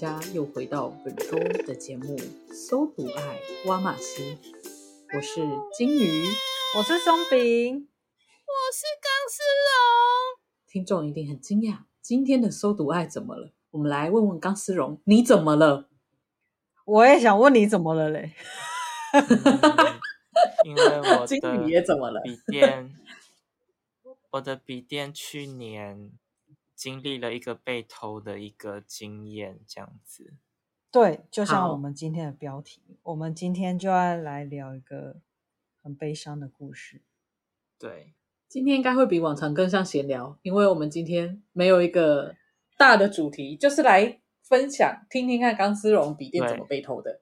家又回到本周的节目《搜读爱挖马西》，我是金鱼，我是松饼，我是钢丝绒。听众一定很惊讶，今天的搜读爱怎么了？我们来问问钢丝绒，你怎么了？我也想问你怎么了嘞？因为我的 金鱼也怎么了？笔电，我的笔电去年。经历了一个被偷的一个经验，这样子。对，就像我们今天的标题，我们今天就要来聊一个很悲伤的故事。对，今天应该会比往常更像闲聊，因为我们今天没有一个大的主题，就是来分享，听听看钢丝绒笔电怎么被偷的。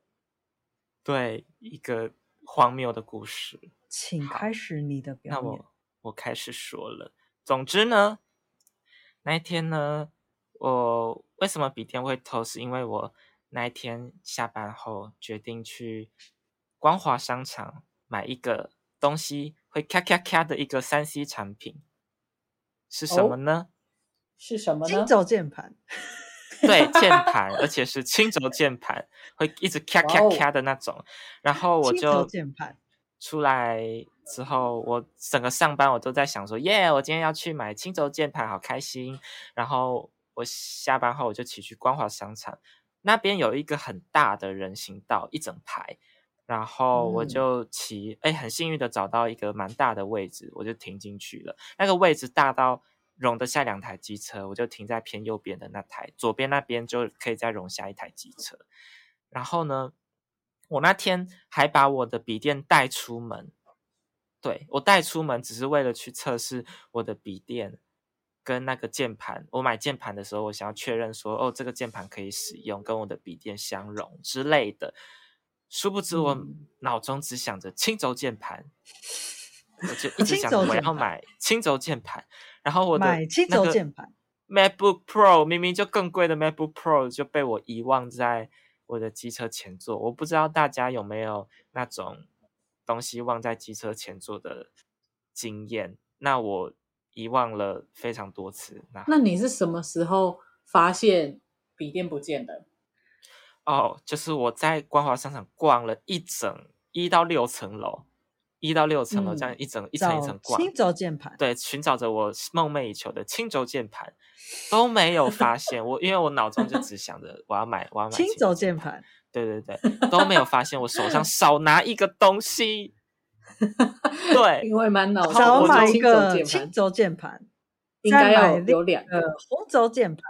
对，一个荒谬的故事。请开始你的表演。那我我开始说了。总之呢。那一天呢，我为什么笔电会偷？是因为我那一天下班后决定去光华商场买一个东西，会咔咔咔的一个三 C 产品，是什么呢？哦、是什么呢？轻轴键盘。对，键 盘，而且是轻轴键盘，会一直咔咔咔的那种。哦、然后我就键盘出来。之后，我整个上班我都在想说，耶，我今天要去买青轴键盘，好开心。然后我下班后我就骑去光华商场，那边有一个很大的人行道，一整排。然后我就骑，哎、嗯，很幸运的找到一个蛮大的位置，我就停进去了。那个位置大到容得下两台机车，我就停在偏右边的那台，左边那边就可以再容下一台机车。然后呢，我那天还把我的笔电带出门。对，我带出门只是为了去测试我的笔电跟那个键盘。我买键盘的时候，我想要确认说，哦，这个键盘可以使用，跟我的笔电相容之类的。殊不知，我脑中只想着轻轴键盘，嗯、我就一直想着我要买轻轴键盘。然后我的轻轴键盘 MacBook Pro 明明就更贵的 MacBook Pro 就被我遗忘在我的机车前座。我不知道大家有没有那种。东西忘在机车前座的经验，那我遗忘了非常多次。那那你是什么时候发现笔电不见的？哦，就是我在光华商场逛了一整一到六层楼，一到六层楼这样一整、嗯、一层一层逛，轻轴键盘，对，寻找着我梦寐以求的轻轴键盘，都没有发现。我因为我脑中就只想着我要买，我要买轻轴键盘。对对对，都没有发现我手上少拿一个东西。对，因为满脑少买一个轻轴键盘，应该要有两个红轴键盘。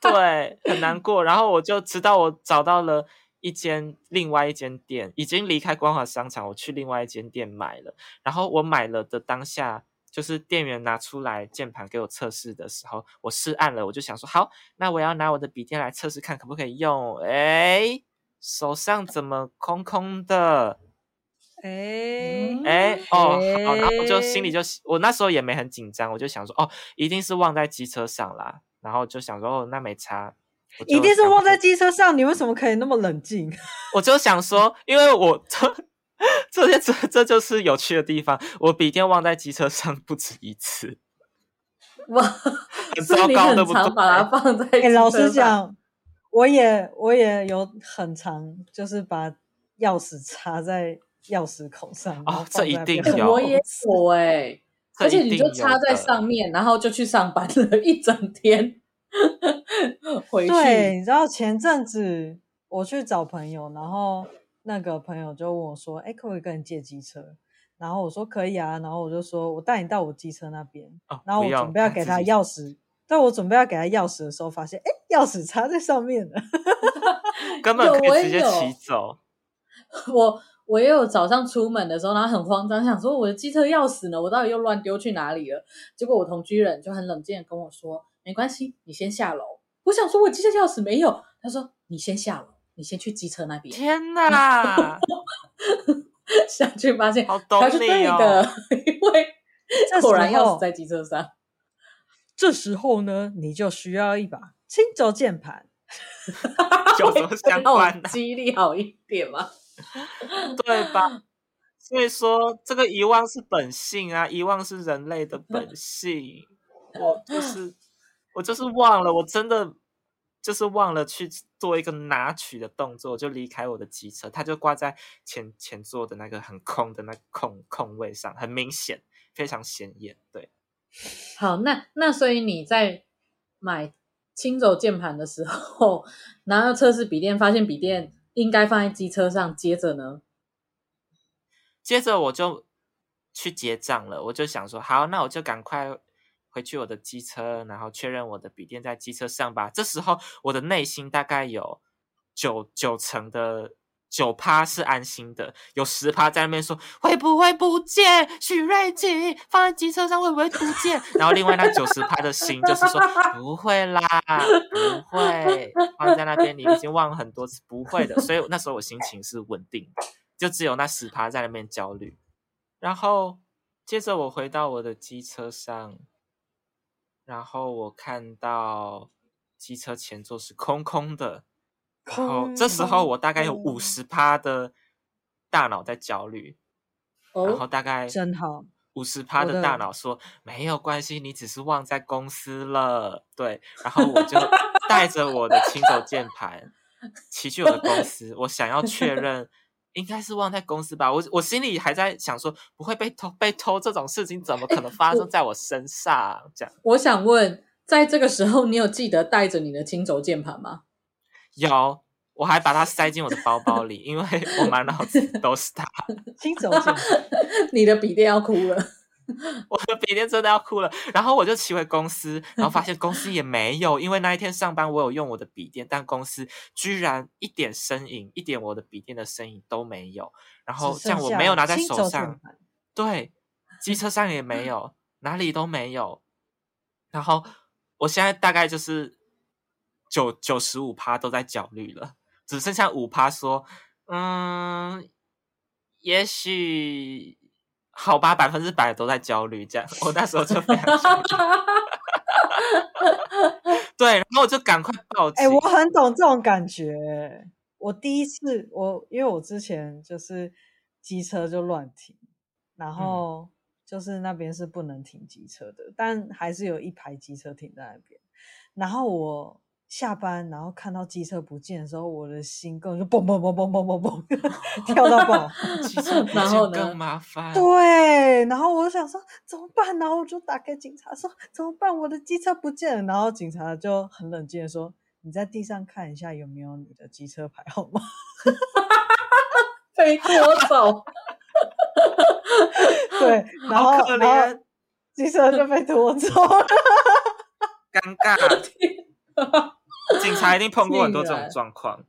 对，很难过。然后我就知道我找到了一间另外一间店，已经离开光华商场，我去另外一间店买了。然后我买了的当下。就是店员拿出来键盘给我测试的时候，我试按了，我就想说好，那我要拿我的笔电来测试看可不可以用。哎，手上怎么空空的？哎哎哦，好，然后我就心里就我那时候也没很紧张，我就想说哦，一定是忘在机车上啦。然后就想说哦，那没差，一定是忘在机车上。你为什么可以那么冷静？我就想说，因为我。这些这这就是有趣的地方。我笔电忘在机车上不止一次，哇，很 糟糕，对不对？把它放在、欸。老实讲，我也我也有很长，就是把钥匙插在钥匙孔上。哦，这一定有，我也有哎、欸，而且你就插在上面，然后就去上班了一整天。回去，对，你知道前阵子我去找朋友，然后。那个朋友就问我说：“哎，可不可以跟你借机车？”然后我说：“可以啊。”然后我就说：“我带你到我机车那边。哦”然后我准备要给他钥匙，但我准备要给他钥匙的时候，发现哎，钥匙插在上面了，根本可以直接骑走。我我也有早上出门的时候，然后很慌张，想说我的机车钥匙呢？我到底又乱丢去哪里了？结果我同居人就很冷静的跟我说：“没关系，你先下楼。”我想说我机车钥匙没有，他说：“你先下楼。”你先去机车那边。天哪！下去发现，好懂你哦。他是对的，因为果然钥匙在机车上。这时候呢，你就需要一把轻轴键盘。有什么相关的？记忆力好一点吗？对吧？所以说，这个遗忘是本性啊，遗忘是人类的本性。我就是，我就是忘了，我真的。就是忘了去做一个拿取的动作，就离开我的机车，它就挂在前前座的那个很空的那空空位上，很明显，非常显眼。对，好，那那所以你在买轻轴键盘的时候，拿到测试笔电，发现笔电应该放在机车上，接着呢？接着我就去结账了，我就想说，好，那我就赶快。回去我的机车，然后确认我的笔电在机车上吧。这时候我的内心大概有九九成的九趴是安心的，有十趴在那边说会不会不见？许瑞吉放在机车上会不会不见？然后另外那九十趴的心就是说不会啦，不会放在那边，你已经忘了很多次，不会的。所以那时候我心情是稳定的，就只有那十趴在那边焦虑。然后接着我回到我的机车上。然后我看到机车前座是空空的，然后这时候我大概有五十趴的大脑在焦虑，然后大概真好五十趴的大脑说没有关系，你只是忘在公司了，对，然后我就带着我的轻轴键盘骑去我的公司，我想要确 认。应该是忘在公司吧，我我心里还在想说，不会被偷，被偷这种事情怎么可能发生在我身上？这样，我想问，在这个时候，你有记得带着你的轻轴键盘吗？有，我还把它塞进我的包包里，因为我满脑子都是它。轻轴键盘，你的笔电要哭了。我的笔电真的要哭了，然后我就骑回公司，然后发现公司也没有，因为那一天上班我有用我的笔电，但公司居然一点身影，一点我的笔电的身影都没有。然后这样我没有拿在手上，对，机车上也没有，哪里都没有。然后我现在大概就是九九十五趴都在焦虑了，只剩下五趴说，嗯，也许。好吧，百分之百都在焦虑，这样我那时候就非常焦虑。对，然后我就赶快报警。哎、欸，我很懂这种感觉。我第一次，我因为我之前就是机车就乱停，然后就是那边是不能停机车的，嗯、但还是有一排机车停在那边，然后我。下班，然后看到机车不见的时候，我的心更就嘣嘣嘣嘣嘣嘣嘣跳到爆。机车不见更麻烦。对，然后我就想说怎么办？然后我就打给警察说怎么办？我的机车不见了。然后警察就很冷静的说：“你在地上看一下有没有你的机车牌号码。”被拖走。对，然后好可怜，机车就被拖走了。尴尬。警察一定碰过很多这种状况，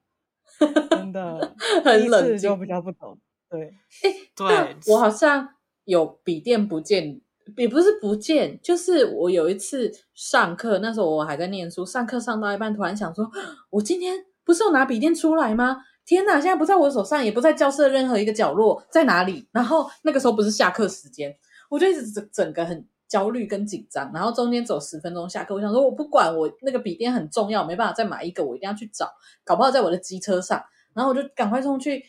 真的 很冷静，就比较不懂。对，哎、欸，对，我好像有笔电不见，也不是不见，就是我有一次上课，那时候我还在念书，上课上到一半，突然想说，我今天不是有拿笔电出来吗？天哪，现在不在我手上，也不在教室的任何一个角落，在哪里？然后那个时候不是下课时间，我就一直整整个很。焦虑跟紧张，然后中间走十分钟下课，我想说我不管，我那个笔电很重要，没办法再买一个，我一定要去找，搞不好在我的机车上，然后我就赶快冲去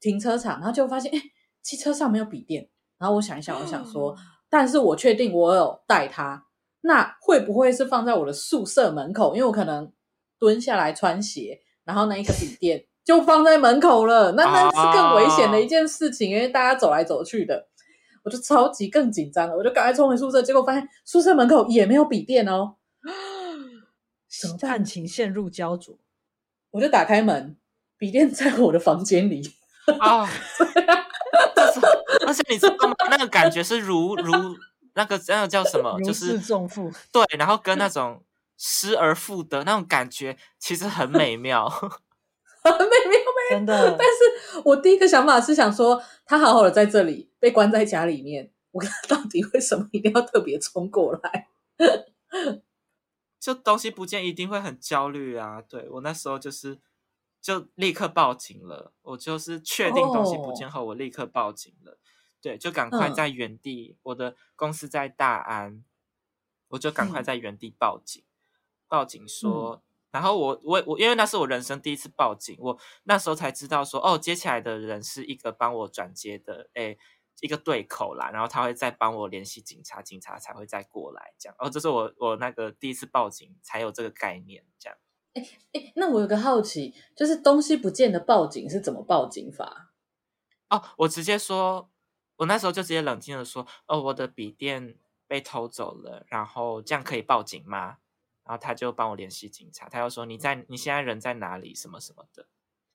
停车场，然后就发现，哎，机车上没有笔电，然后我想一想，我想说，但是我确定我有带它，那会不会是放在我的宿舍门口？因为我可能蹲下来穿鞋，然后那一个笔电就放在门口了，那那是更危险的一件事情，因为大家走来走去的。我就超级更紧张了，我就赶快冲回宿舍，结果发现宿舍门口也没有笔电哦，什么案情陷入焦灼？我就打开门，笔电在我的房间里啊，而且你知道吗？那个感觉是如如那个那个叫什么？就是重负。对，然后跟那种失而复得那种感觉，其实很美妙，很美妙，真的。但是我第一个想法是想说，他好好的在这里被关在家里面，我看到底为什么一定要特别冲过来？就东西不见，一定会很焦虑啊！对，我那时候就是。就立刻报警了，我就是确定东西不见后，我立刻报警了。Oh. 对，就赶快在原地，嗯、我的公司在大安，我就赶快在原地报警，嗯、报警说，然后我我我，因为那是我人生第一次报警，我那时候才知道说，哦，接起来的人是一个帮我转接的，诶，一个对口啦，然后他会再帮我联系警察，警察才会再过来，这样。哦，这是我我那个第一次报警才有这个概念，这样。哎哎，那我有个好奇，就是东西不见的报警是怎么报警法？哦，我直接说，我那时候就直接冷静的说，哦，我的笔电被偷走了，然后这样可以报警吗？然后他就帮我联系警察，他又说你在你现在人在哪里，什么什么的。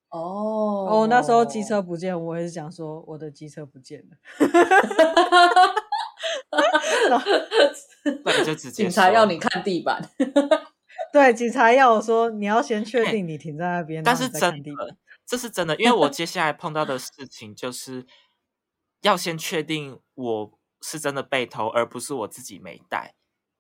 哦哦，那时候机车不见，我也是想说我的机车不见了。对，就直接警察要你看地板。对，警察要我说，你要先确定你停在那边，欸、但是真的，这是真的，因为我接下来碰到的事情就是要先确定我是真的被偷，而不是我自己没带，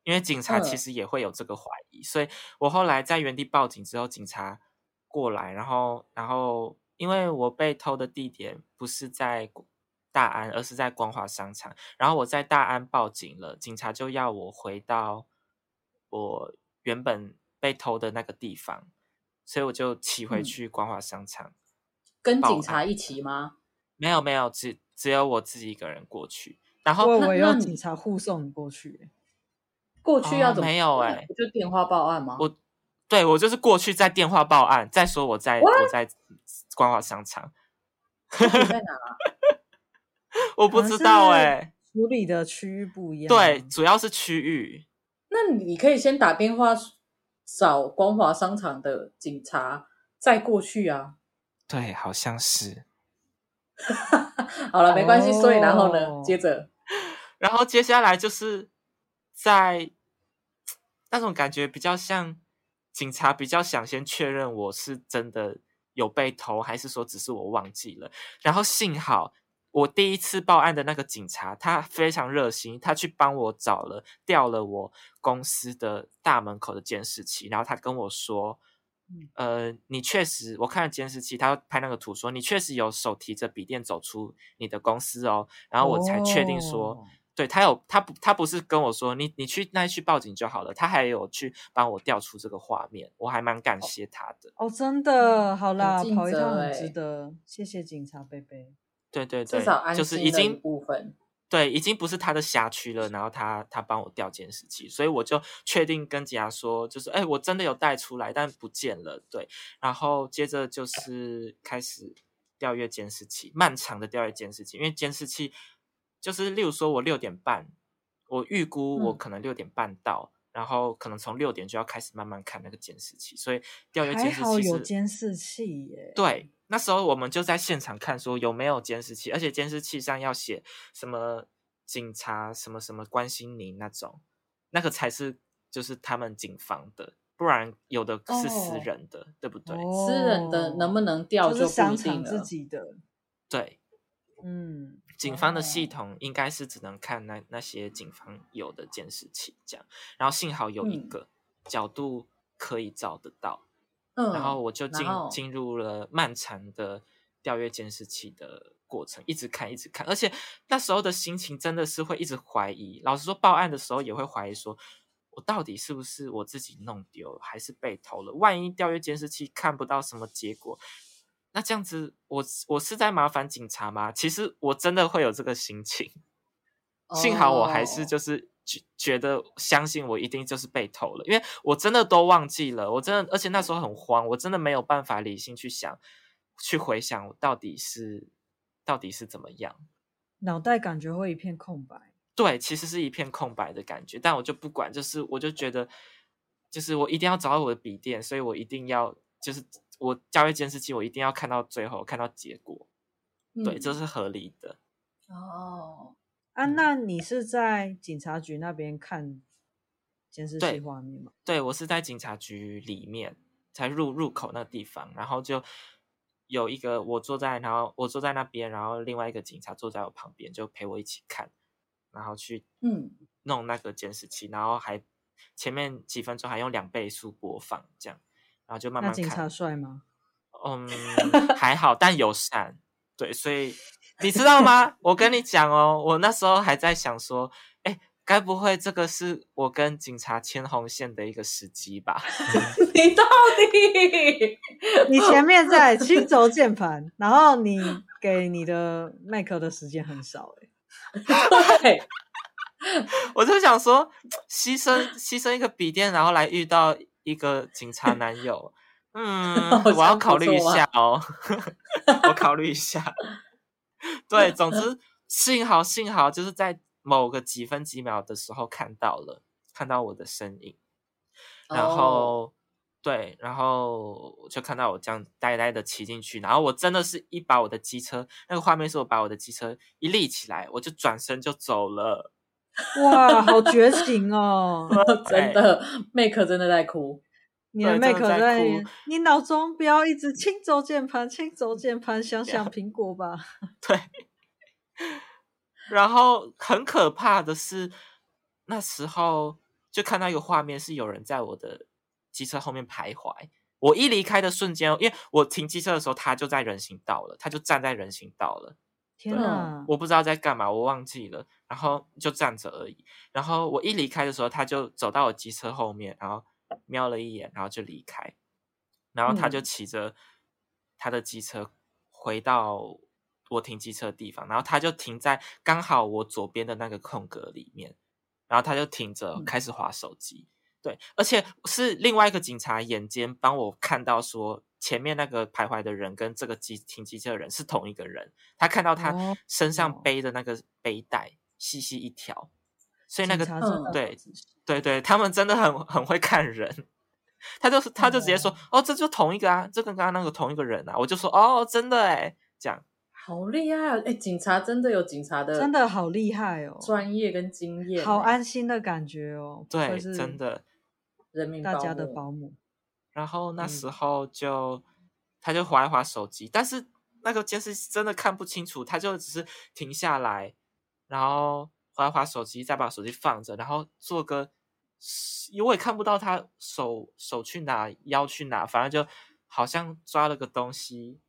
因为警察其实也会有这个怀疑，嗯、所以我后来在原地报警之后，警察过来，然后，然后因为我被偷的地点不是在大安，而是在光华商场，然后我在大安报警了，警察就要我回到我原本。被偷的那个地方，所以我就骑回去光华商场，跟警察一起吗？没有没有，只只有我自己一个人过去。然后我要警察护送你过去，过去要怎么？没有哎，就电话报案吗？我对我就是过去在电话报案，再说我在我在光华商场，在哪？我不知道哎，处理的区域不一样。对，主要是区域。那你可以先打电话。找光华商场的警察再过去啊？对，好像是。好了，没关系。所以然后呢？接着，然后接下来就是在那种感觉比较像警察比较想先确认我是真的有被偷，还是说只是我忘记了。然后幸好。我第一次报案的那个警察，他非常热心，他去帮我找了调了我公司的大门口的监视器，然后他跟我说：“呃，你确实，我看了监视器，他拍那个图说你确实有手提着笔电走出你的公司哦。”然后我才确定说，哦、对他有他不他不是跟我说你你去那去报警就好了，他还有去帮我调出这个画面，我还蛮感谢他的。哦，真的，好啦，跑一趟很值得，谢谢警察贝贝。对对对，至少安就是已经部分，对，已经不是他的辖区了。然后他他帮我调监视器，所以我就确定跟警察说，就是哎，我真的有带出来，但不见了。对，然后接着就是开始调阅监视器，漫长的调阅监视器，因为监视器就是，例如说我六点半，我预估我可能六点半到，嗯、然后可能从六点就要开始慢慢看那个监视器，所以调阅监视器是还好有监视器耶，对。那时候我们就在现场看，说有没有监视器，而且监视器上要写什么警察什么什么关心你那种，那个才是就是他们警方的，不然有的是私人的，哦、对不对？私人的能不能调就不一定了。自己的，对，嗯，警方的系统应该是只能看那那些警方有的监视器这样，然后幸好有一个角度可以照得到。嗯然后我就进进入了漫长的调阅监视器的过程，一直看，一直看，而且那时候的心情真的是会一直怀疑。老实说，报案的时候也会怀疑，说我到底是不是我自己弄丢，还是被偷了？万一调阅监视器看不到什么结果，那这样子，我我是在麻烦警察吗？其实我真的会有这个心情。幸好我还是就是。觉觉得相信我一定就是被偷了，因为我真的都忘记了，我真的，而且那时候很慌，我真的没有办法理性去想，去回想我到底是到底是怎么样，脑袋感觉会一片空白。对，其实是一片空白的感觉，但我就不管，就是我就觉得，就是我一定要找到我的笔电，所以我一定要就是我交易监视器，我一定要看到最后，看到结果，嗯、对，这是合理的。哦，啊，那你是在警察局那边看监视器画面吗？对，对，我是在警察局里面，才入入口那个地方，然后就有一个我坐在，然后我坐在那边，然后另外一个警察坐在我旁边，就陪我一起看，然后去嗯。弄那个监视器，然后还前面几分钟还用两倍速播放，这样，然后就慢慢看。那警察帅吗？嗯，还好，但友善。对，所以你知道吗？我跟你讲哦，我那时候还在想说，哎，该不会这个是我跟警察牵红线的一个时机吧？你到底？你前面在轻轴键盘，然后你给你的 Mac 的时间很少，哎，对，我就想说，牺牲牺牲一个笔电，然后来遇到一个警察男友。嗯，我要考虑一下哦，我考虑一下。对，总之幸好幸好就是在某个几分几秒的时候看到了，看到我的身影，然后、oh. 对，然后就看到我这样呆呆的骑进去，然后我真的是一把我的机车，那个画面是我把我的机车一立起来，我就转身就走了。哇，好绝情哦！真的，Mac 真的在哭。你的 Mac 在，你脑中不要一直轻轴键盘，轻轴键盘，想想苹果吧。对。然后很可怕的是，那时候就看到一个画面，是有人在我的机车后面徘徊。我一离开的瞬间，因为我停机车的时候，他就在人行道了，他就站在人行道了。天哪！我不知道在干嘛，我忘记了。然后就站着而已。然后我一离开的时候，他就走到我机车后面，然后。瞄了一眼，然后就离开。然后他就骑着他的机车回到我停机车的地方，然后他就停在刚好我左边的那个空格里面。然后他就停着开始划手机。对，而且是另外一个警察眼尖帮我看到说，前面那个徘徊的人跟这个机停机车的人是同一个人。他看到他身上背的那个背带细细一条，所以那个对。对对，他们真的很很会看人，他就是他就直接说，哦，这就同一个啊，这跟刚刚那个同一个人啊，我就说，哦，真的哎，这样好厉害啊！哎，警察真的有警察的，真的好厉害哦，专业跟经验，好安心的感觉哦，对，真的，人民大家的保姆。然后那时候就、嗯、他就划一划手机，但是那个监视器真的看不清楚，他就只是停下来，然后划一划手机，再把手机放着，然后做个。因为我也看不到他手手去哪，腰去哪，反正就好像抓了个东西，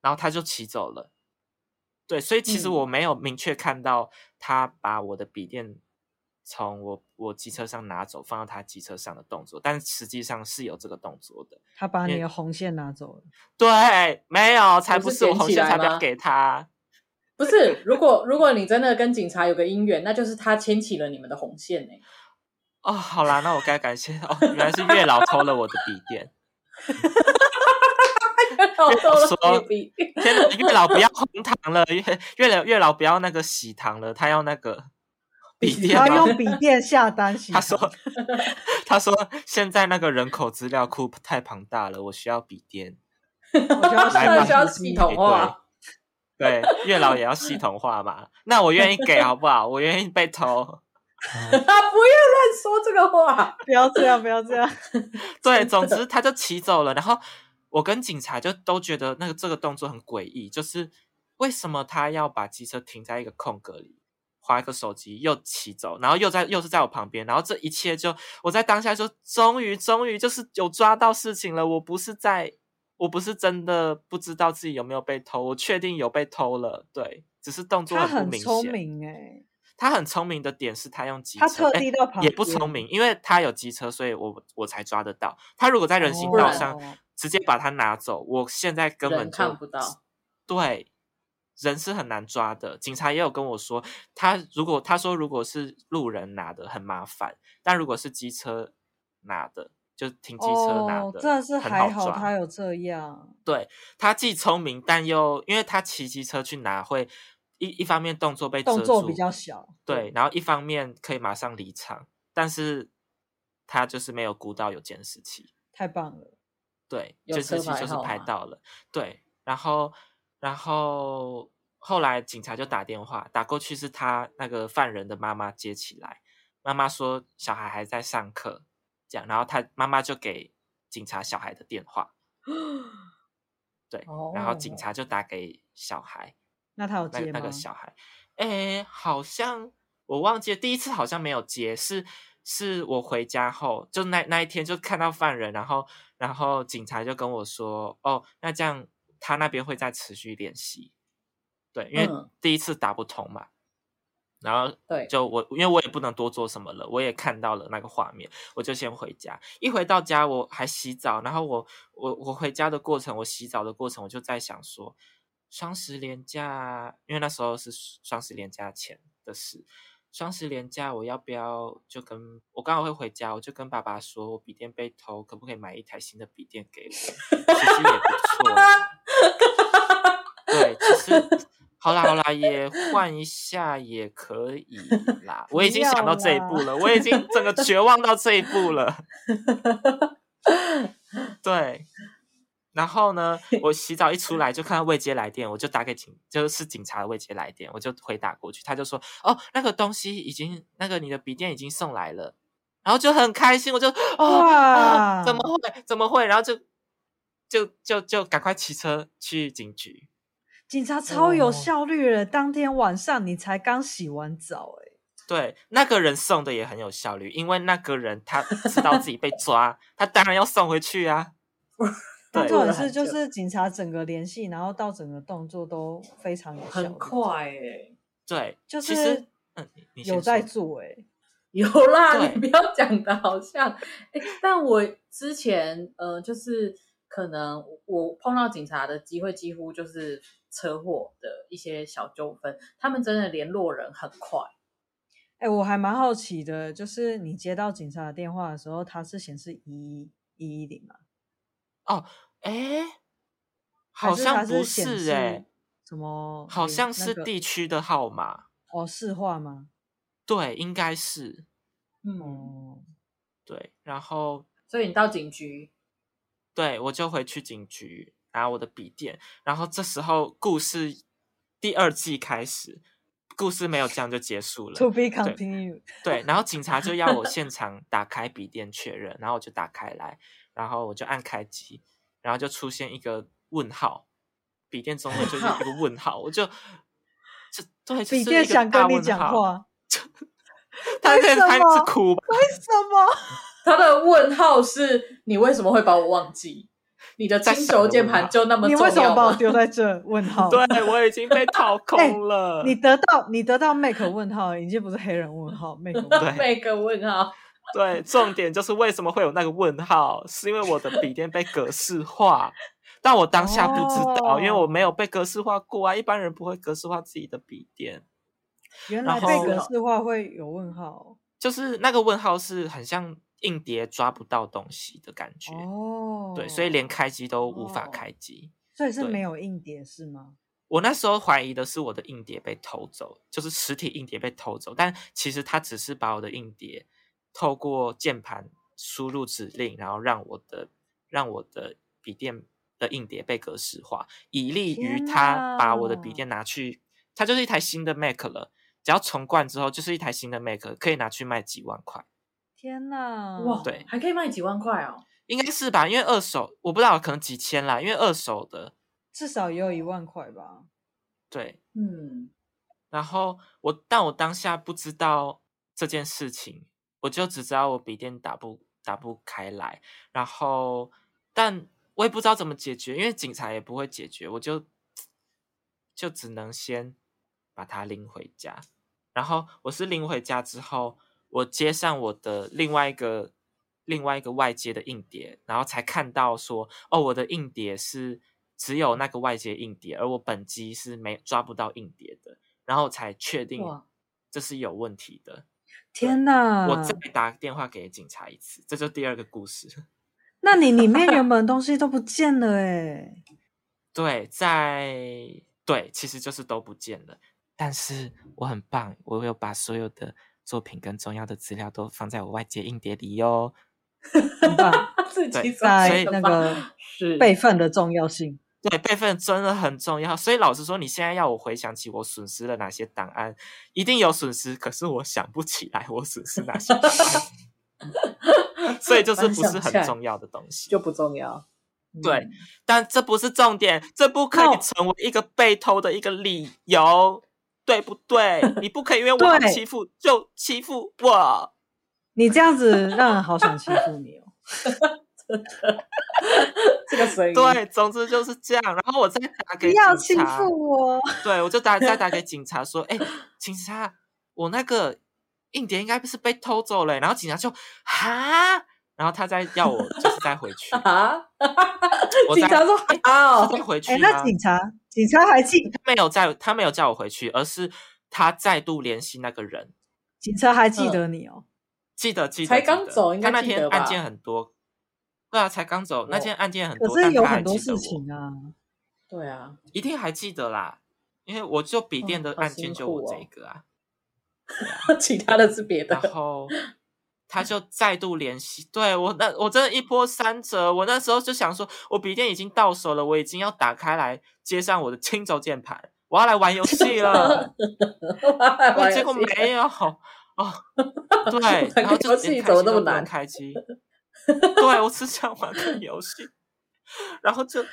然后他就骑走了。对，所以其实我没有明确看到他把我的笔电从我我机车上拿走，放到他机车上的动作，但实际上是有这个动作的。他把你的红线拿走了？对，没有，才不是我红线，才不要给他。不是，如果如果你真的跟警察有个姻缘，那就是他牵起了你们的红线呢。哦，好啦，那我该感谢哦，原来是月老偷了我的笔电。月老偷了笔电，天哪，月老不要红糖了，月月老月老不要那个喜糖了，他要那个笔电，他用笔电下单洗。他说，他说现在那个人口资料库太庞大了，我需要笔电，我需要来需要系统化。对，对，月老也要系统化嘛？那我愿意给，好不好？我愿意被偷。他不要乱说这个话，不要这样，不要这样。对，总之他就骑走了，然后我跟警察就都觉得那个这个动作很诡异，就是为什么他要把机车停在一个空格里，滑一个手机又骑走，然后又在又是在我旁边，然后这一切就我在当下就终于终于就是有抓到事情了，我不是在，我不是真的不知道自己有没有被偷，我确定有被偷了，对，只是动作很不明显。他很聪明欸。他很聪明的点是他用机车，他特地到旁边，也不聪明，因为他有机车，所以我我才抓得到。他如果在人行道上直接把它拿走，我现在根本就看不到。对，人是很难抓的。警察也有跟我说，他如果他说如果是路人拿的很麻烦，但如果是机车拿的，就停机车拿的，哦，真的是还好他有这样。对，他既聪明，但又因为他骑机车去拿会。一一方面动作被遮住，动作比较小，对，然后一方面可以马上离场，但是他就是没有估到有监视器，太棒了，对，监视器就是拍到了，对，然后然后后来警察就打电话打过去，是他那个犯人的妈妈接起来，妈妈说小孩还在上课，这样，然后他妈妈就给警察小孩的电话，对，然后警察就打给小孩，那他有接吗？那个小孩，哎，好像我忘记了，第一次好像没有接，是。是我回家后，就那那一天就看到犯人，然后然后警察就跟我说：“哦，那这样他那边会再持续练习。”对，因为第一次打不通嘛。然后对，就我因为我也不能多做什么了，我也看到了那个画面，我就先回家。一回到家我还洗澡，然后我我我回家的过程，我洗澡的过程，我就在想说，双十连假，因为那时候是双十连假前的事。双十连假，我要不要就跟我刚好会回家，我就跟爸爸说，我笔电被偷，可不可以买一台新的笔电给我？其实也不错。对，其实 好啦好啦，也换一下也可以啦。我已经想到这一步了，我已经整个绝望到这一步了。对。然后呢，我洗澡一出来就看到未接来电，我就打给警，就是警察的未接来电，我就回打过去，他就说：“哦，那个东西已经，那个你的笔电已经送来了。”然后就很开心，我就哦哇，怎么会？怎么会？然后就就就就赶快骑车去警局。警察超有效率了，哦，当天晚上你才刚洗完澡，哎，对，那个人送的也很有效率，因为那个人他知道自己被抓，他当然要送回去啊。重点是，就是警察整个联系，然后到整个动作都非常有效，很快哎、欸。对，就是嗯，有在做哎、欸，有啦，你不要讲的好像哎、欸。但我之前呃，就是可能我碰到警察的机会，几乎就是车祸的一些小纠纷，他们真的联络人很快。哎、欸，我还蛮好奇的，就是你接到警察的电话的时候，它是显示一一一零吗？哦。哎，好像不是哎，什么？好像是地区的号码哦，市话吗？对，应该是。嗯，对，然后，所以你到警局，对，我就回去警局拿我的笔电，然后这时候故事第二季开始，故事没有这样就结束了。To be continued。对，然后警察就要我现场打开笔电确认，然后我就打开来，然后我就按开机。然后就出现一个问号，笔电中间就是一个问号，我就这对笔电想跟你讲话，他在他一直哭，为什么？他的问号是你为什么会把我忘记？你的金手键盘就那么重要？你为什么把我丢在这？问号，对我已经被掏空了。你得到你得到 Make 问号，已经不是黑人问号，Make 问号，Make 问号。对，重点就是为什么会有那个问号？是因为我的笔电被格式化，但我当下不知道，哦，因为我没有被格式化过啊。一般人不会格式化自己的笔电。原来被格式化会有问号，就是那个问号是很像硬碟抓不到东西的感觉哦。对，所以连开机都无法开机，哦，所以是没有硬碟是吗？我那时候怀疑的是我的硬碟被偷走，就是实体硬碟被偷走，但其实他只是把我的硬碟。透过键盘输入指令，然后让我的让我的笔电的硬碟被格式化，以利于他把我的笔电拿去，它就是一台新的 Mac 了。只要重灌之后，就是一台新的 Mac，可以拿去卖几万块。天哪！哇，对，还可以卖几万块哦？应该是吧？因为二手我不知道，可能几千啦。因为二手的至少也有一万块吧？对，嗯。然后我，但我当下不知道这件事情。我就只知道我笔电打不打不开来，然后但我也不知道怎么解决，因为警察也不会解决，我就就只能先把它拎回家。然后我是拎回家之后，我接上我的另外一个另外一个外接的硬碟，然后才看到说，哦，我的硬碟是只有那个外接硬碟，而我本机是没抓不到硬碟的，然后才确定这是有问题的。天哪！我再打电话给警察一次，这就第二个故事。那你里面原本东西都不见了哎？对，在对，其实就是都不见了。但是我很棒，我有把所有的作品跟重要的资料都放在我外接硬碟里哟。很棒。自己在那个是备份的重要性。对，备份真的很重要。所以老实说，你现在要我回想起我损失了哪些档案，一定有损失，可是我想不起来我损失哪些档案。所以就是不是很重要的东西，就不重要。对，嗯、但这不是重点，这不可以成为一个被偷的一个理由.对不对？你不可以因为我好欺负就欺负我。你这样子让人好想欺负你哦。这个声音对，总之就是这样。然后我再打给警察，不要欺负我。对，我就打再打给警察说：“哎，警察，我那个硬碟应该不是被偷走了。”然后警察就哈，然后他再要我就是再回去啊。警察说：“啊，再回去。”哎，那警察警察还记他没有在，他没有叫我回去，而是他再度联系那个人。警察还记得你哦？记得记得，才刚走，应该他那天案件很多。对啊，才刚走，那件案件很多，可是有很多事情啊。对啊，一定还记得啦，因为我就笔电的案件就我这个啊，其他的是别的。然后他就再度联系，对我那我真的一波三折，我那时候就想说，我笔电已经到手了，我已经要打开来接上我的轻轴键盘，我要来玩游戏了。结果没有哦，对，然后就连开机都不能开机。对，我只想玩个游戏，然后就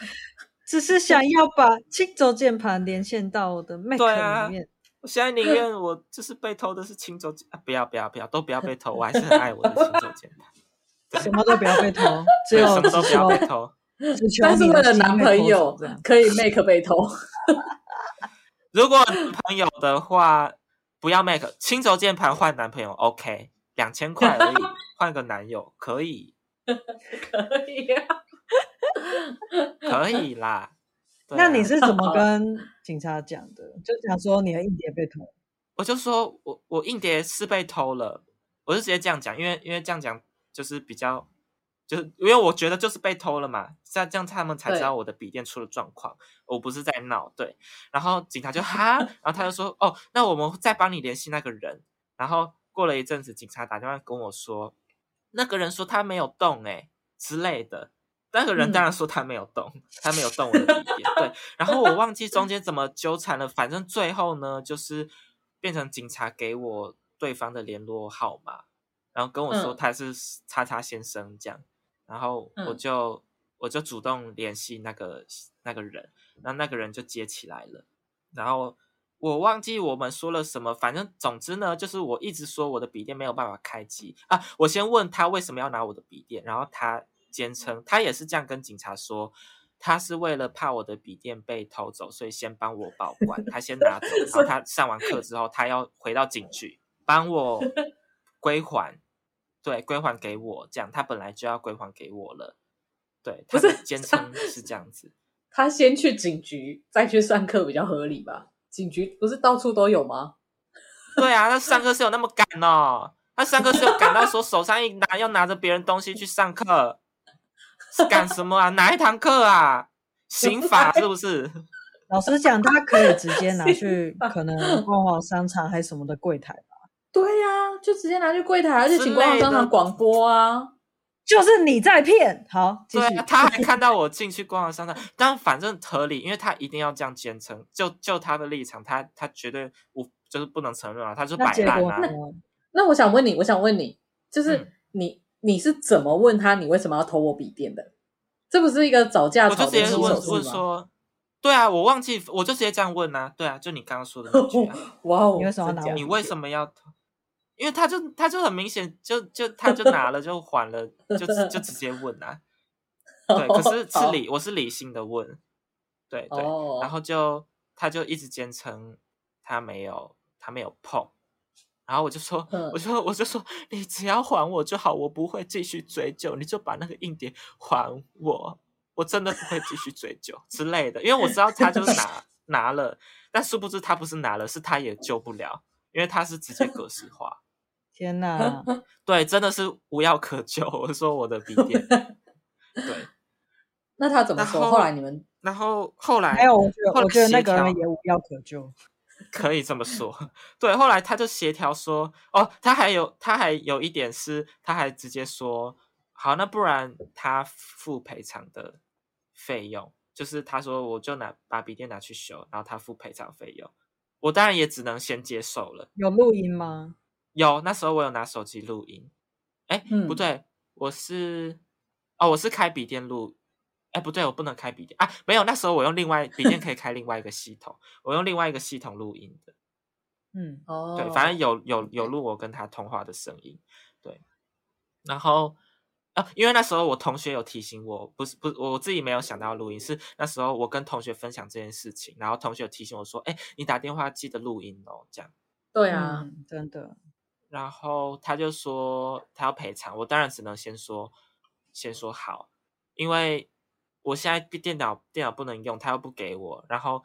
只是想要把轻轴键盘连线到我的 Mac 里面。啊、我现在宁 愿我就是被偷的是青轴不要不要不要，都不要被偷，我还是很爱我的青轴键盘。什么都不要被偷，只有什么都不要被偷，但是为了男朋友可以 make 被偷。如果男朋友的话，不要 make 青轴键盘换男朋友，OK，两千块而已，换个男友可以。可以、啊，可以啦。啊、那你是怎么 跟警察讲的？就讲说你的硬碟被偷。我就说我我硬碟是被偷了，我就直接这样讲，因为因为这样讲就是比较，就是因为我觉得就是被偷了嘛，这样这样他们才知道我的笔电出了状况，我不是在闹。对，然后警察就哈，然后他就说哦，那我们再帮你联系那个人。然后过了一阵子，警察打电话跟我说。那个人说他没有动哎之类的，那个人当然说他没有动，嗯、他没有动我的笔电。对，然后我忘记中间怎么纠缠了，反正最后呢，就是变成警察给我对方的联络号码，然后跟我说他是叉叉先生这样，然后我就、嗯、我就主动联系那个那个人，然后那个人就接起来了，然后。我忘记我们说了什么，反正总之呢，就是我一直说我的笔电没有办法开机啊。我先问他为什么要拿我的笔电，然后他坚称他也是这样跟警察说，他是为了怕我的笔电被偷走，所以先帮我保管，他先拿走，然后他上完课之后，他要回到警局帮我归还，对，归还给我，这样他本来就要归还给我了，对，他坚称是这样子他，他先去警局再去上课比较合理吧。警局不是到处都有吗？对啊，他上课是有那么赶哦？他上课是有赶到说手上一拿要拿着别人东西去上课，是干什么啊？哪一堂课啊？刑法是不是？老实讲，他可以直接拿去 可能逛逛商场还是什么的柜台吧？对呀、啊，就直接拿去柜台，而且请逛逛商场广播啊。就是你在骗，好，继续。对，他还看到我进去逛了商场，但反正合理，因为他一定要这样坚称，就就他的立场，他他绝对无就是不能承认啊，他就摆烂啊。那那我想问你，我想问你，就是你、嗯、你是怎么问他，你为什么要偷我笔电的？这不是一个找架吵的起手式吗？我就直接问问说，对啊，我忘记，我就直接这样问啊，对啊，就你刚刚说的那句啊，哇哦，你为什么要拿？你为什么要偷？因为他就他就很明显就就他就 拿了就还了就就直接问啊，对，可是是理我是理性的问，对对，然后就他就一直坚称他没有他没有碰，然后我就说我就我就说你只要还我就好，我不会继续追究，你就把那个硬碟还我，我真的不会继续追究之类的，因为我知道他就 拿拿了，但殊不知他不是拿了，是他也救不了，因为他是直接格式化。天哪，对，真的是无药可救。我说我的笔电，对，那他怎么说？后，后来你们，然后后来没有，我觉得我觉得那个人也无药可救，可以这么说。对，后来他就协调说，哦，他还有他还有一点是，他还直接说，好，那不然他付赔偿的费用，就是他说我就拿把笔电拿去修，然后他付赔偿费用，我当然也只能先接受了。有录音吗？有，那时候我有拿手机录音。哎，嗯、不对，我是哦，我是开笔电录。哎，不对，我不能开笔电啊，没有，那时候我用另外笔电可以开另外一个系统，我用另外一个系统录音的。嗯，哦，对，反正有有有录我跟他通话的声音，对，然后。啊，因为那时候我同学有提醒我，不是不是，我自己没有想到录音，是那时候我跟同学分享这件事情，然后同学有提醒我说：“哎，你打电话记得录音哦。”这样。对啊，嗯，真的。然后他就说他要赔偿，我当然只能先说先说好，因为我现在电脑电脑不能用，他又不给我，然后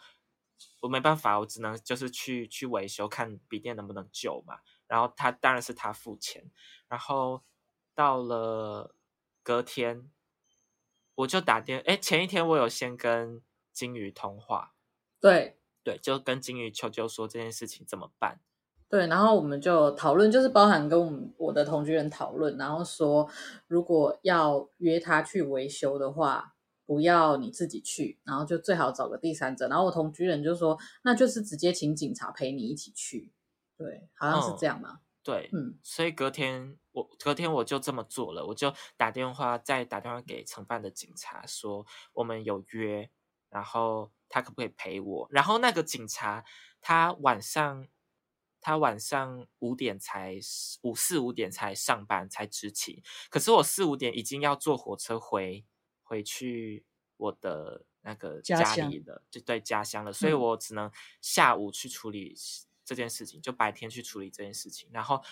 我没办法，我只能就是去去维修，看笔电能不能救嘛。然后他当然是他付钱，然后到了。隔天我就打电，哎，前一天我有先跟金鱼通话，对对，就跟金鱼求救说这件事情怎么办？对，然后我们就讨论，就是包含跟我们我的同居人讨论，然后说如果要约他去维修的话，不要你自己去，然后就最好找个第三者。然后我同居人就说，那就是直接请警察陪你一起去，对，好像是这样嘛。嗯对，嗯，所以隔天我隔天我就这么做了，我就打电话再打电话给承办的警察说我们有约，然后他可不可以陪我？然后那个警察他晚上他晚上五点才五四五点才上班才执勤，可是我四五点已经要坐火车回回去我的那个家里了，就对家乡了，所以我只能下午去处理。这件事情就白天去处理这件事情，然后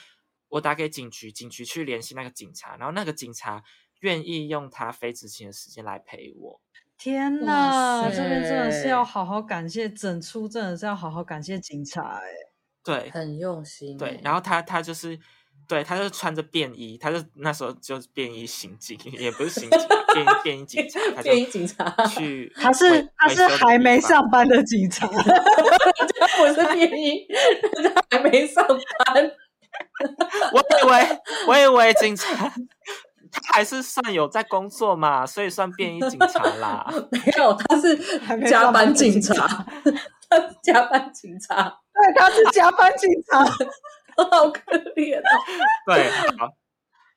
我打给警局，警局去联系那个警察，然后那个警察愿意用他非执勤的时间来陪我。天哪，这边真的是要好好感谢，整出真的是要好好感谢警察，哎，对，很用心，对，然后他他就是。对，他就穿着便衣，他就那时候就是便衣刑警，也不是刑警，便衣便衣警察，他就便衣警察去，他是他是还没上班的警察，他不是便衣，他还没上班，我以为我以为警察他还是算有在工作嘛，所以算便衣警察啦，没有，他是加班警察，他是加班警察，对，他是加班警察。好可怜哦！对，好，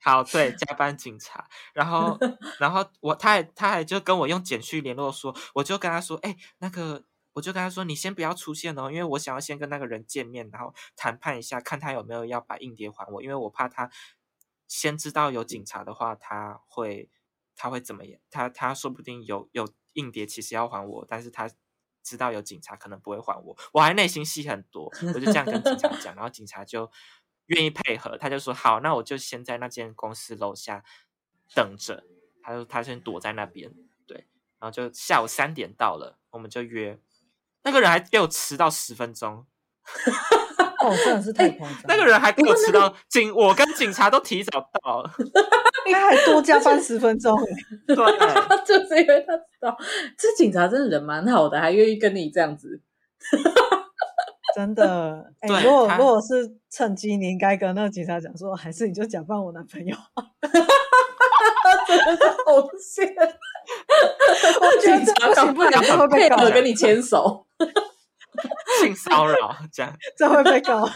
好，对，加班警察，然后，然后我，他还，他还就跟我用简讯联络说，我就跟他说，哎，那个，我就跟他说，你先不要出现哦，因为我想要先跟那个人见面，然后谈判一下，看他有没有要把硬碟还我，因为我怕他先知道有警察的话，他会，他会怎么样？他他说不定有有硬碟，其实要还我，但是他。知道有警察可能不会还我，我还内心戏很多，我就这样跟警察讲，然后警察就愿意配合，他就说好，那我就先在那间公司楼下等着，他说他先躲在那边，对，然后就下午三点到了，我们就约，那个人还给我迟到十分钟。哦，真的是太夸张！那个人还给我迟到，警我跟警察都提早到了，他还多加班十分钟。对，就是因为他知道这警察真的人蛮好的，还愿意跟你这样子。真的，哎、欸，如果如果是趁机，你应该跟那个警察讲说，还是你就假扮我男朋友。真的是好贱！我觉得警察搞不了，会配合跟你牵手。性骚扰这样，这会被告。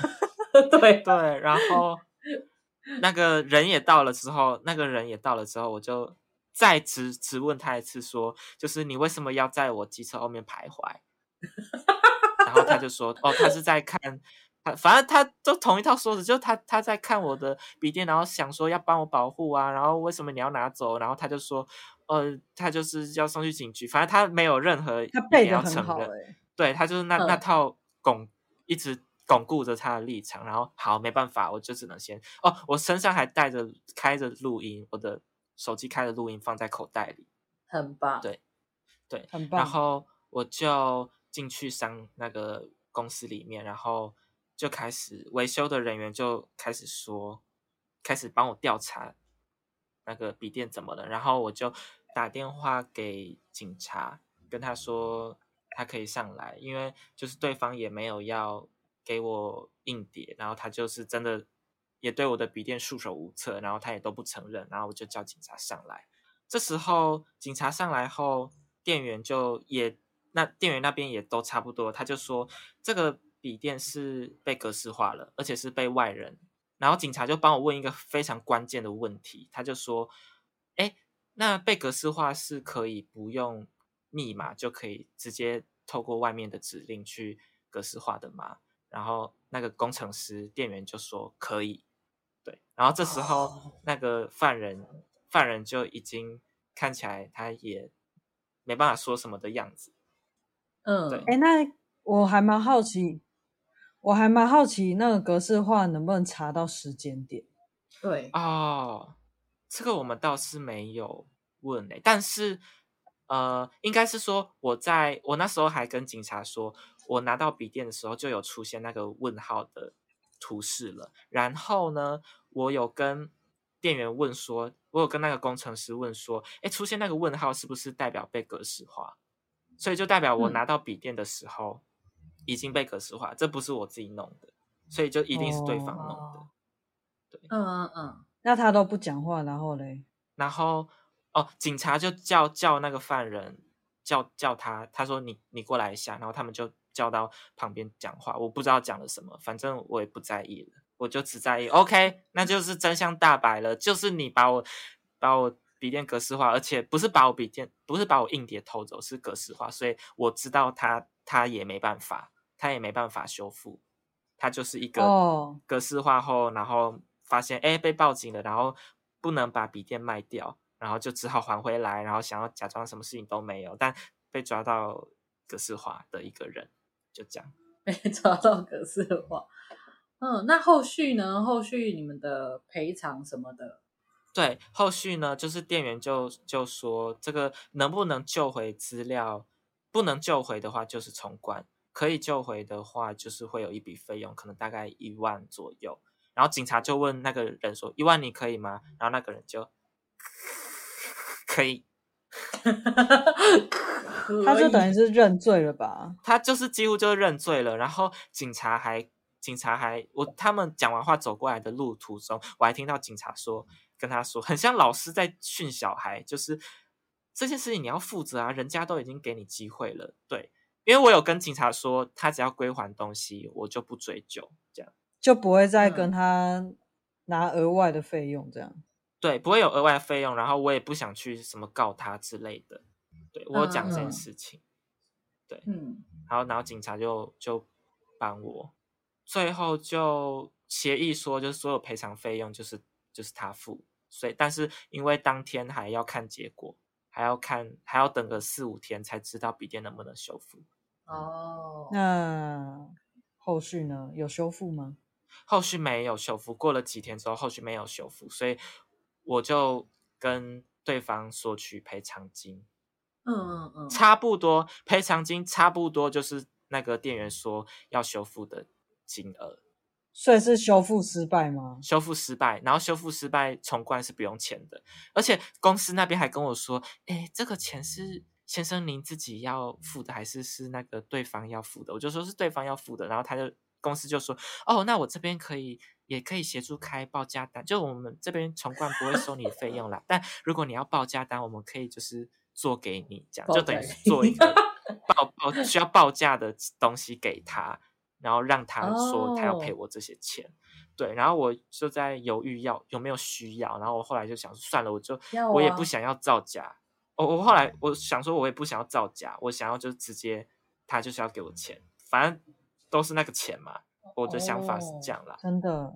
对对，然后那个人也到了之后，那个人也到了之后，我就再直直问他一次，说，就是你为什么要在我机车后面徘徊？然后他就说，哦，他是在看，他反正他都同一套说辞，就他他在看我的笔电，然后想说要帮我保护啊，然后为什么你要拿走？然后他就说，呃，他就是要送去警局，反正他没有任何他背的很好，欸对，他就是那那套拱一直巩固着他的立场，然后好没办法，我就只能先哦，我身上还带着开着录音，我的手机开着录音放在口袋里，很棒，对对，很棒。然后我就进去上那个公司里面，然后就开始维修的人员就开始说，开始帮我调查那个笔电怎么了，然后我就打电话给警察，跟他说。他可以上来，因为就是对方也没有要给我硬碟，然后他就是真的也对我的笔电束手无策，然后他也都不承认，然后我就叫警察上来。这时候警察上来后，店员就也那店员那边也都差不多，他就说这个笔电是被格式化了，而且是被外人。然后警察就帮我问一个非常关键的问题，他就说：“哎，那被格式化是可以不用密码就可以直接透过外面的指令去格式化的吗？”然后那个工程师店员就说可以，对。然后这时候那个犯人犯人就已经看起来他也没办法说什么的样子。嗯，对。哎，那我还蛮好奇，我还蛮好奇那个格式化能不能查到时间点？对哦，这个我们倒是没有问诶，但是呃，应该是说我在我那时候还跟警察说。我拿到笔电的时候，就有出现那个问号的图示了。然后呢，我有跟店员问说，我有跟那个工程师问说，哎，出现那个问号是不是代表被格式化？所以就代表我拿到笔电的时候已经被格式化，嗯、这不是我自己弄的，所以就一定是对方弄的。哦、对，嗯嗯嗯。那他都不讲话，然后嘞？然后哦，警察就叫叫那个犯人，叫叫他，他说你你过来一下，然后他们就。叫到旁边讲话，我不知道讲了什么，反正我也不在意了，我就只在意。OK，那就是真相大白了，就是你把我把我笔电格式化，而且不是把我笔电，不是把我硬碟偷走，是格式化，所以我知道他他也没办法，他也没办法修复，他就是一个格式化后，然后发现哎被报警了，然后不能把笔电卖掉，然后就只好还回来，然后想要假装什么事情都没有，但被抓到格式化的一个人。就这样，被 抓到格式化。嗯，那后续呢？后续你们的赔偿什么的？对，后续呢，就是店员就就说这个能不能救回资料？不能救回的话，就是重灌；可以救回的话，就是会有一笔费用，可能大概一万左右。然后警察就问那个人说：“一万你可以吗？”然后那个人就 可以。他就等于是认罪了吧？他就是几乎就是认罪了。然后警察还，警察还，我他们讲完话走过来的路途中，我还听到警察说，跟他说，很像老师在训小孩，就是这件事情你要负责啊，人家都已经给你机会了。对，因为我有跟警察说，他只要归还东西，我就不追究，这样就不会再跟他拿额外的费用，这样。对，不会有额外的费用，然后我也不想去什么告他之类的。对，我有讲这件事情，嗯、对，嗯，然后然后警察就就帮我，最后就协议说，就是所有赔偿费用就是就是他付，所以但是因为当天还要看结果，还要看还要等个四五天才知道笔电能不能修复。哦，那后续呢？有修复吗？后续没有修复，过了几天之后，后续没有修复，所以我就跟对方索取赔偿金。嗯嗯嗯，差不多赔偿金差不多就是那个店员说要修复的金额，所以是修复失败吗？修复失败，然后修复失败重灌是不用钱的，而且公司那边还跟我说，哎，这个钱是先生您自己要付的，还是是那个对方要付的？我就说是对方要付的，然后他就公司就说，哦，那我这边可以也可以协助开报价单，就我们这边重冠不会收你费用啦，但如果你要报价单，我们可以就是。做给你，这样就等于做一个 报报需要报价的东西给他，然后让他说他要赔我这些钱。Oh. 对，然后我就在犹豫要有没有需要，然后我后来就想算了，我就、啊、我也不想要造假。我我后来我想说，我也不想要造假，我想要就直接他就是要给我钱，反正都是那个钱嘛。我的想法是这样啦，真的。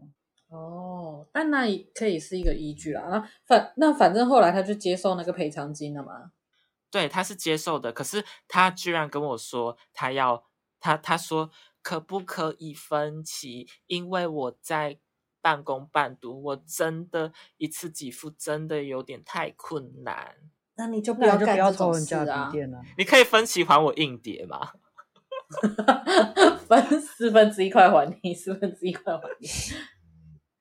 哦，但那可以是一个依据啦。那反那反正后来他就接受那个赔偿金了嘛。对，他是接受的，可是他居然跟我说，他要他他说可不可以分期？因为我在半工半读，我真的一次给付真的有点太困难。那你就不要就不要偷人家笔电了。你可以分期还我硬碟吗？分四分之一块还你，四分之一块还你。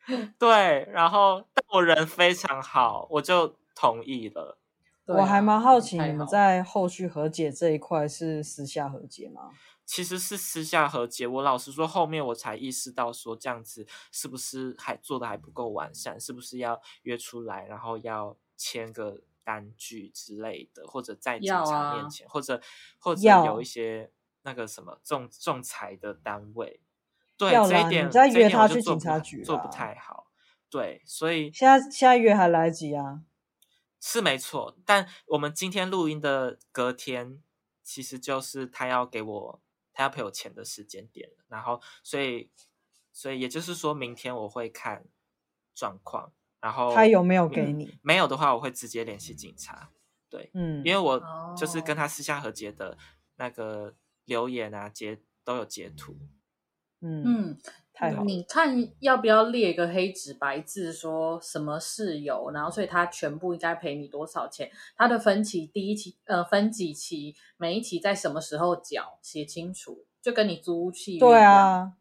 对，然后但我人非常好，我就同意了。我还蛮好奇，你们在后续和解这一块是私下和解吗？其实是私下和解。我老实说，后面我才意识到说这样子是不是还做的还不够完善，是不是要约出来，然后要签个单据之类的，或者在警察面前，啊、或者或者有一些那个什么仲仲裁的单位。对，这一点，你再约他去警察局，做不太好。对，所以现在现在约还来得及啊。是没错，但我们今天录音的隔天，其实就是他要给我，他要赔我钱的时间点，然后，所以，所以也就是说明天我会看状况，然后他有没有给你？嗯，没有的话，我会直接联系警察。对，嗯，因为我就是跟他私下和解的那个留言啊，截都有截图。嗯嗯。太好，你看要不要列一个黑纸白字，说什么事由，然后所以他全部应该赔你多少钱？他的分期第一期呃分几期，每一期在什么时候缴，写清楚，就跟你租屋契约。对啊，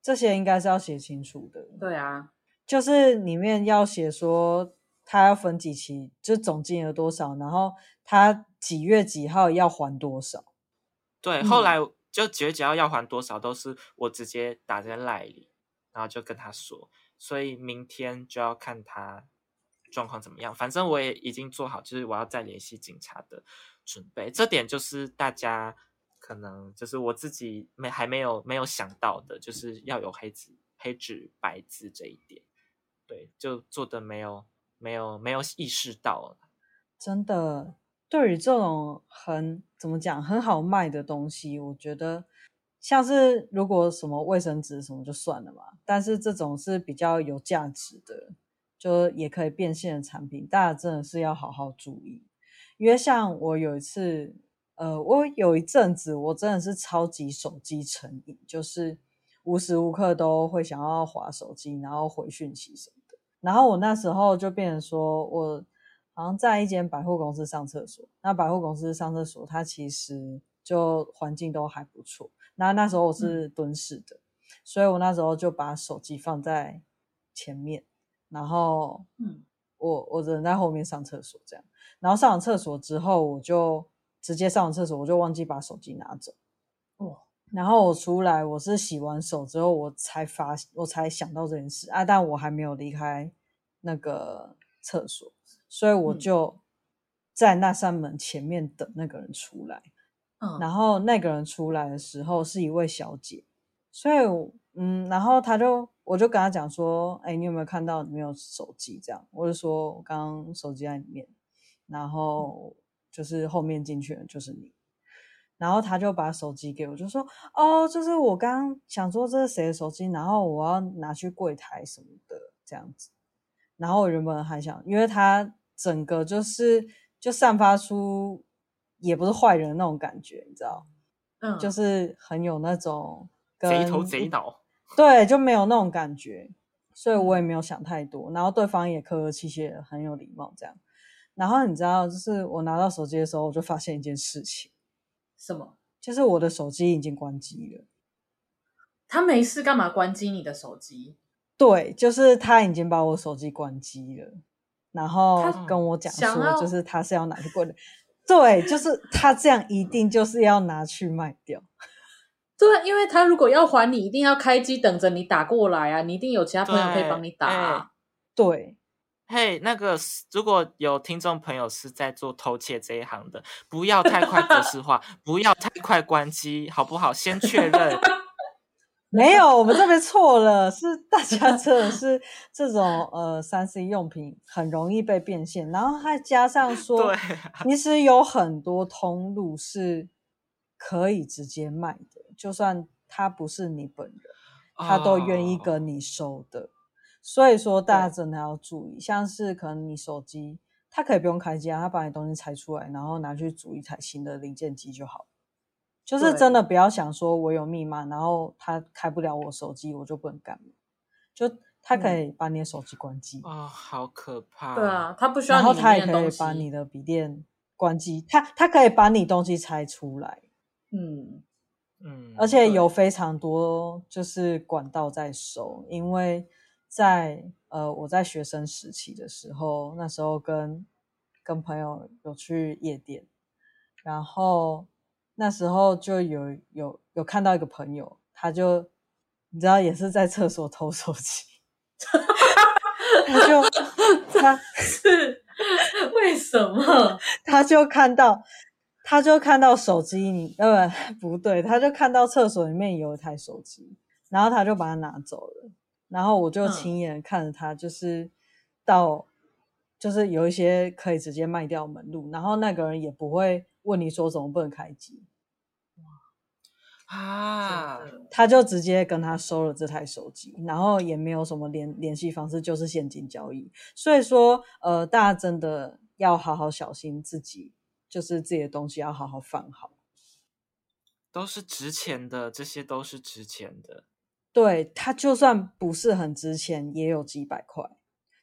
这些应该是要写清楚的。对啊，就是里面要写说他要分几期，就总金额多少，然后他几月几号要还多少。对，后来。嗯就几月几号要还多少，都是我直接打在赖里，然后就跟他说，所以明天就要看他状况怎么样。反正我也已经做好，就是我要再联系警察的准备。这点就是大家可能就是我自己没还没有没有想到的，就是要有黑纸黑纸白字这一点。对，就做的没有没有没有意识到，真的。对于这种很怎么讲很好卖的东西，我觉得像是如果什么卫生纸什么就算了嘛。但是这种是比较有价值的，就也可以变现的产品，大家真的是要好好注意。因为像我有一次，呃，我有一阵子我真的是超级手机成瘾，就是无时无刻都会想要滑手机，然后回讯息什么的。然后我那时候就变成说我。好像在一间百货公司上厕所，那百货公司上厕所，它其实就环境都还不错。那那时候我是蹲式的，嗯，所以我那时候就把手机放在前面，然后，嗯，我我人在后面上厕所这样。然后上完厕所之后，我就直接上完厕所，我就忘记把手机拿走。哦，然后我出来，我是洗完手之后，我才发，我才想到这件事啊，但我还没有离开那个厕所。所以我就在那扇门前面等那个人出来，嗯，然后那个人出来的时候是一位小姐，所以嗯，然后他就我就跟他讲说，哎，你有没有看到你没有手机？这样，我就说我刚刚手机在里面，然后就是后面进去的就是你，然后他就把手机给我，就说哦，就是我刚刚想说这是谁的手机，然后我要拿去柜台什么的这样子。然后我原本还想，因为他整个就是就散发出也不是坏人的那种感觉，你知道，嗯，就是很有那种贼头贼脑，对，就没有那种感觉，所以我也没有想太多。然后对方也客客气气的，很有礼貌这样。然后你知道，就是我拿到手机的时候，我就发现一件事情，什么？就是我的手机已经关机了。他没事干嘛关机你的手机？对，就是他已经把我手机关机了，然后跟我讲说，就是他是要拿去过的。对，就是他这样一定就是要拿去卖掉。对，因为他如果要还你，一定要开机等着你打过来啊，你一定有其他朋友可以帮你打啊。对，嘿，那个如果有听众朋友是在做偷窃这一行的，不要太快格式化，不要太快关机，好不好？先确认。没有，我们这边错了，是大家真的是这种呃三 C 用品很容易被变现，然后还加上 说，对 其实有很多通路是可以直接卖的，就算他不是你本人，他都愿意跟你收的。哦、所以说大家真的要注意，像是可能你手机，他可以不用开机啊，他把你东西拆出来，然后拿去组一台新的零件机就好。就是真的不要想说我有密码，然后他开不了我手机，我就不能干。就他可以把你的手机关机啊、嗯哦，好可怕！对啊，他不需要。然后他也可以把你的笔电关机，他他可以把你东西拆出来。嗯嗯，而且有非常多就是管道在收，因为在呃我在学生时期的时候，那时候跟跟朋友有去夜店，然后。那时候就有有有看到一个朋友，他就你知道也是在厕所偷手机，他就 他是为什么？他就看到他就看到手机，你呃不不对，他就看到厕所里面有一台手机，然后他就把它拿走了，然后我就亲眼看着他就是到。就是有一些可以直接卖掉门路，然后那个人也不会问你说怎么不能开机，啊，他就直接跟他收了这台手机，然后也没有什么联联系方式，就是现金交易。所以说，呃，大家真的要好好小心自己，就是自己的东西要好好放好，都是值钱的，这些都是值钱的。对，他就算不是很值钱，也有几百块。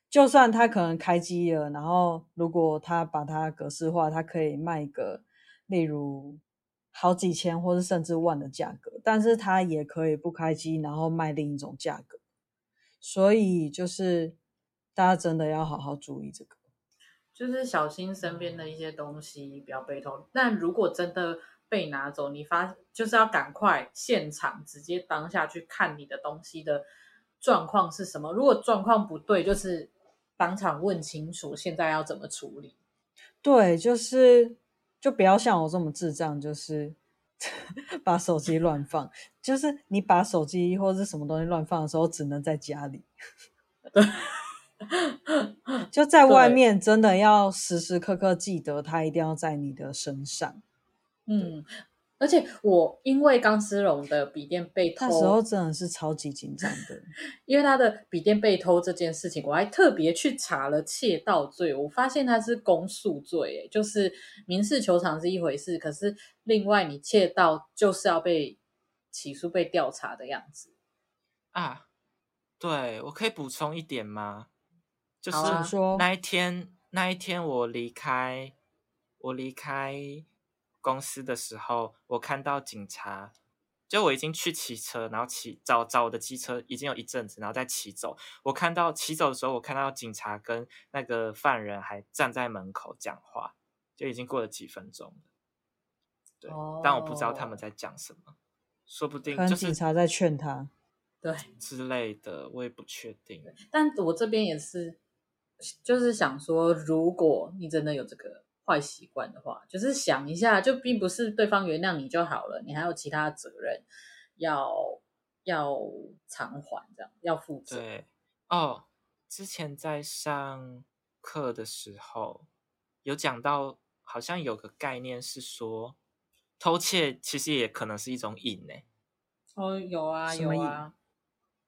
就算他可能开机了，然后如果他把它格式化，他可以卖个，例如好几千或是甚至万的价格，但是它也可以不开机，然后卖另一种价格。所以就是大家真的要好好注意这个，就是小心身边的一些东西不要被偷。但如果真的被拿走，你发就是要赶快现场直接当下去看你的东西的状况是什么。如果状况不对，就是。当场问清楚，现在要怎么处理？对，就是就不要像我这么智障，就是 把手机乱放。就是你把手机或者是什么东西乱放的时候，只能在家里。就在外面，真的要时时刻刻记得，它一定要在你的身上。嗯。而且我因为钢丝绒的笔电被偷，那时候真的是超级紧张的。因为他的笔电被偷这件事情，我还特别去查了窃盗罪，我发现他是公诉罪，就是民事求偿是一回事，可是另外你窃盗就是要被起诉、被调查的样子啊。对，我可以补充一点吗？就是说那一天，那一天我离开，我离开。公司的时候，我看到警察，就我已经去骑车，然后骑找找我的机车，已经有一阵子，然后再骑走。我看到骑走的时候，我看到警察跟那个犯人还站在门口讲话，就已经过了几分钟了。对，哦、但我不知道他们在讲什么，说不定就是警察在劝他，对 之类的，我也不确定。但我这边也是，就是想说，如果你真的有这个。坏习惯的话，就是想一下，就并不是对方原谅你就好了，你还有其他责任要要偿还，这样要负责。对哦，之前在上课的时候有讲到，好像有个概念是说，偷窃其实也可能是一种瘾呢。哦，有啊，有啊，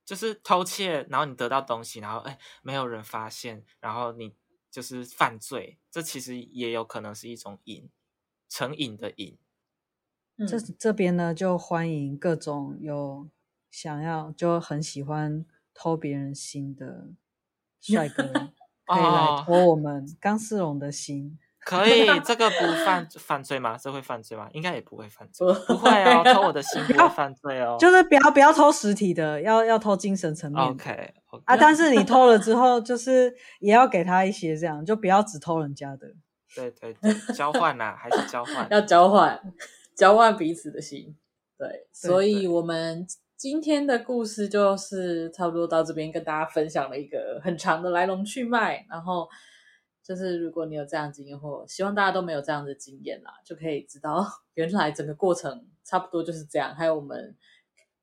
就是偷窃，然后你得到东西，然后哎，没有人发现，然后你。就是犯罪，这其实也有可能是一种瘾，成瘾的瘾。嗯、这这边呢，就欢迎各种有想要就很喜欢偷别人心的帅哥，可以来偷我们钢丝绒的心。可以，这个不犯犯罪吗？这会犯罪吗？应该也不会犯罪，不会哦，偷我的心不会犯罪哦。就是不要不要偷实体的，要要偷精神层面。OK. 啊，但是你 偷了之后，就是也要给他一些这样，就不要只偷人家的。对对对，交换呐、啊，还是交换？要交换，交换彼此的心。对，对所以我们今天的故事就是差不多到这边，跟大家分享了一个很长的来龙去脉，然后。就是如果你有这样的经验，或希望大家都没有这样的经验啦，就可以知道 原来整个过程差不多就是这样。还有我们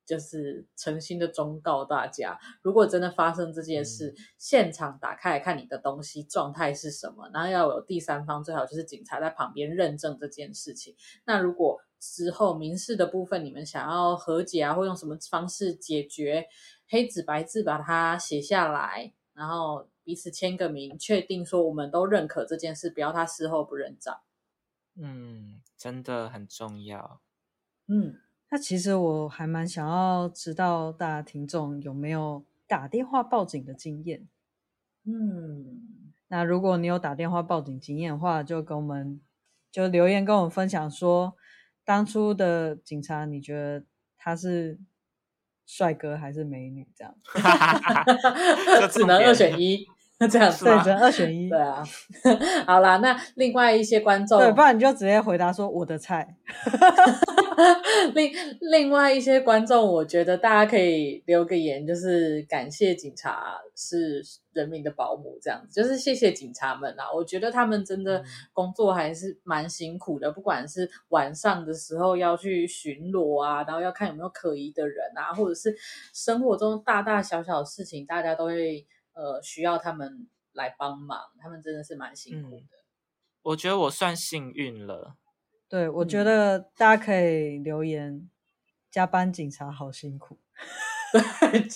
就是诚心的忠告大家，如果真的发生这件事，嗯、现场打开来看你的东西状态是什么，然后要有第三方，最好就是警察在旁边认证这件事情。那如果之后民事的部分你们想要和解啊，或用什么方式解决，黑纸白字把它写下来，然后。彼此签个名，确定说我们都认可这件事，不要他事后不认账。嗯，真的很重要。嗯，那其实我还蛮想要知道大家听众有没有打电话报警的经验。嗯，那如果你有打电话报警经验的话，就跟我们就留言跟我们分享说，当初的警察你觉得他是帅哥还是美女？这样，就只能二选一。这样子吗？对，二选一。对啊，好啦，那另外一些观众，对，不然你就直接回答说我的菜。另另外一些观众，我觉得大家可以留个言，就是感谢警察是人民的保姆，这样子，就是谢谢警察们啊！我觉得他们真的工作还是蛮辛苦的，不管是晚上的时候要去巡逻啊，然后要看有没有可疑的人啊，或者是生活中大大小小的事情，大家都会呃需要他们来帮忙，他们真的是蛮辛苦的。嗯，我觉得我算幸运了。对，我觉得大家可以留言，嗯、加班警察好辛苦。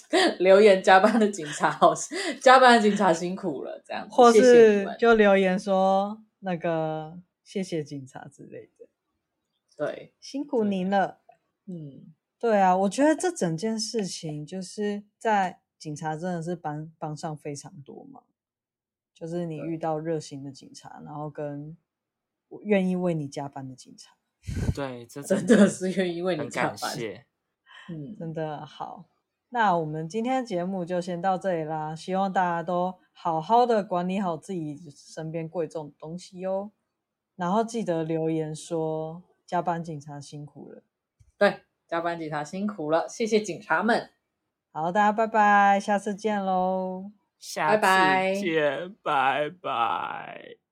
对，留言加班的警察好，加班的警察辛苦了，这样。或是就留言说那个谢谢警察之类的。对，辛苦您了。嗯，对啊，我觉得这整件事情就是在警察真的是帮帮上非常多忙，就是你遇到热心的警察，然后跟。我愿意为你加班的警察，对，这真的是愿意为你加班。谢嗯，真的好。那我们今天节目就先到这里啦，希望大家都好好的管理好自己身边贵重的东西哟。然后记得留言说加班警察辛苦了，对，加班警察辛苦了，谢谢警察们。好，大家拜拜，下次见喽，下次见，拜拜。拜拜。